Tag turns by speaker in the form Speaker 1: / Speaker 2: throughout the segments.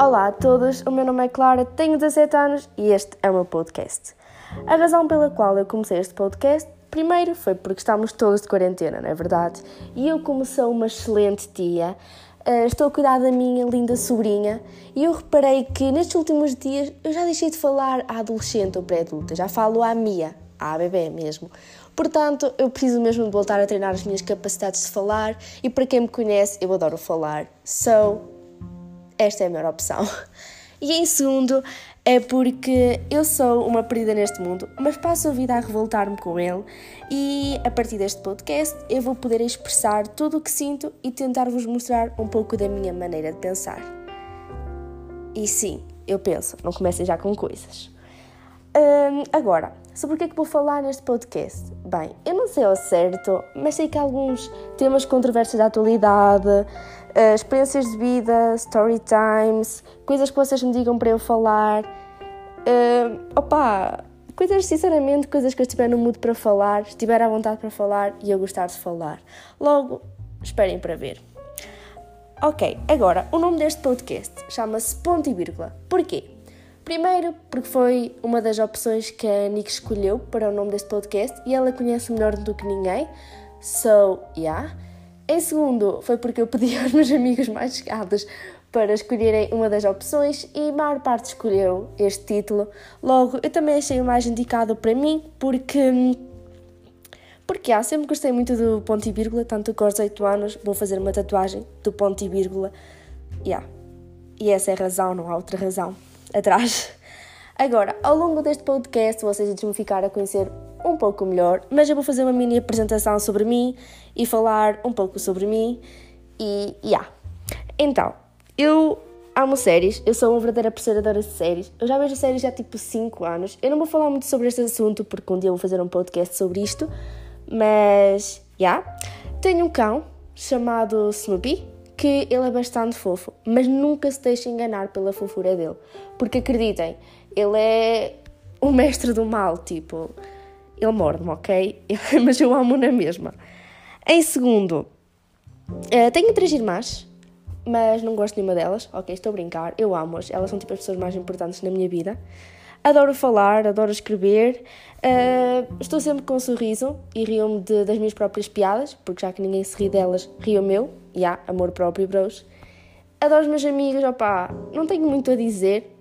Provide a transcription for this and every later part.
Speaker 1: Olá a todos, o meu nome é Clara, tenho 17 anos e este é o meu podcast. A razão pela qual eu comecei este podcast, primeiro foi porque estamos todos de quarentena, não é verdade? E eu, como sou uma excelente tia, eh, estou a cuidar da minha linda sobrinha e eu reparei que nestes últimos dias eu já deixei de falar à adolescente ou pré-adulta, já falo à Mia, à bebê mesmo. Portanto, eu preciso mesmo de voltar a treinar as minhas capacidades de falar e para quem me conhece, eu adoro falar. So, esta é a melhor opção. E em segundo, é porque eu sou uma perdida neste mundo, mas passo a vida a revoltar-me com ele e a partir deste podcast eu vou poder expressar tudo o que sinto e tentar-vos mostrar um pouco da minha maneira de pensar. E sim, eu penso, não comecem já com coisas. Hum, agora, sobre o que é que vou falar neste podcast? Bem, eu não sei ao certo, mas sei que há alguns temas controversos da atualidade, uh, experiências de vida, story times, coisas que vocês me digam para eu falar. Uh, opa, coisas, sinceramente, coisas que eu estiver no mood para falar, estiver à vontade para falar e eu gostar de falar. Logo, esperem para ver. Ok, agora, o nome deste podcast chama-se Ponto e Vírgula. Porquê? Primeiro, porque foi uma das opções que a Nick escolheu para o nome deste podcast e ela conhece melhor do que ninguém. So, yeah. Em segundo, foi porque eu pedi aos meus amigos mais chegados para escolherem uma das opções e a maior parte escolheu este título. Logo, eu também achei o mais indicado para mim porque. Porque ah, sempre gostei muito do ponto e vírgula, tanto que aos 8 anos vou fazer uma tatuagem do ponto e vírgula. Yeah. E essa é a razão, não há outra razão atrás. Agora, ao longo deste podcast, vocês vão ficar a conhecer um pouco melhor, mas eu vou fazer uma mini apresentação sobre mim e falar um pouco sobre mim e, yeah. Então, eu amo séries, eu sou uma verdadeira apreciadora de séries. Eu já vejo séries há tipo 5 anos. Eu não vou falar muito sobre este assunto porque um dia eu vou fazer um podcast sobre isto, mas, yeah. Tenho um cão chamado Snoopy que ele é bastante fofo, mas nunca se deixe enganar pela fofura dele. Porque acreditem, ele é o mestre do mal, tipo, ele morde-me, ok? mas eu amo na mesma. Em segundo, uh, tenho três irmãs, mas não gosto de nenhuma delas, ok? Estou a brincar, eu amo-as, elas são tipo as pessoas mais importantes na minha vida. Adoro falar, adoro escrever, uh, estou sempre com um sorriso e rio-me das minhas próprias piadas, porque já que ninguém se ri delas, rio meu, e yeah, amor próprio, bros. Adoro os meus amigos, opá, não tenho muito a dizer,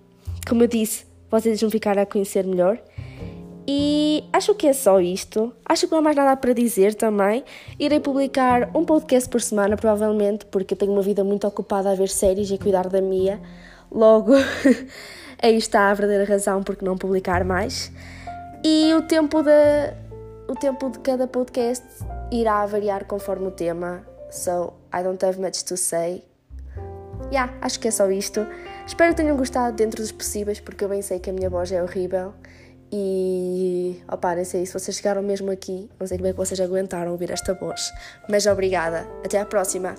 Speaker 1: como eu disse, vocês vão ficar a conhecer melhor. E acho que é só isto. Acho que não há mais nada para dizer também. Irei publicar um podcast por semana, provavelmente, porque eu tenho uma vida muito ocupada a ver séries e a cuidar da minha. Logo. Aí está a verdadeira razão por que não publicar mais. E o tempo de, o tempo de cada podcast irá variar conforme o tema. So, I don't have much to say. Yeah, acho que é só isto. Espero que tenham gostado dentro dos possíveis, porque eu bem sei que a minha voz é horrível. E opá, nem sei se vocês chegaram mesmo aqui, não sei como é que vocês aguentaram ouvir esta voz. Mas obrigada. Até à próxima.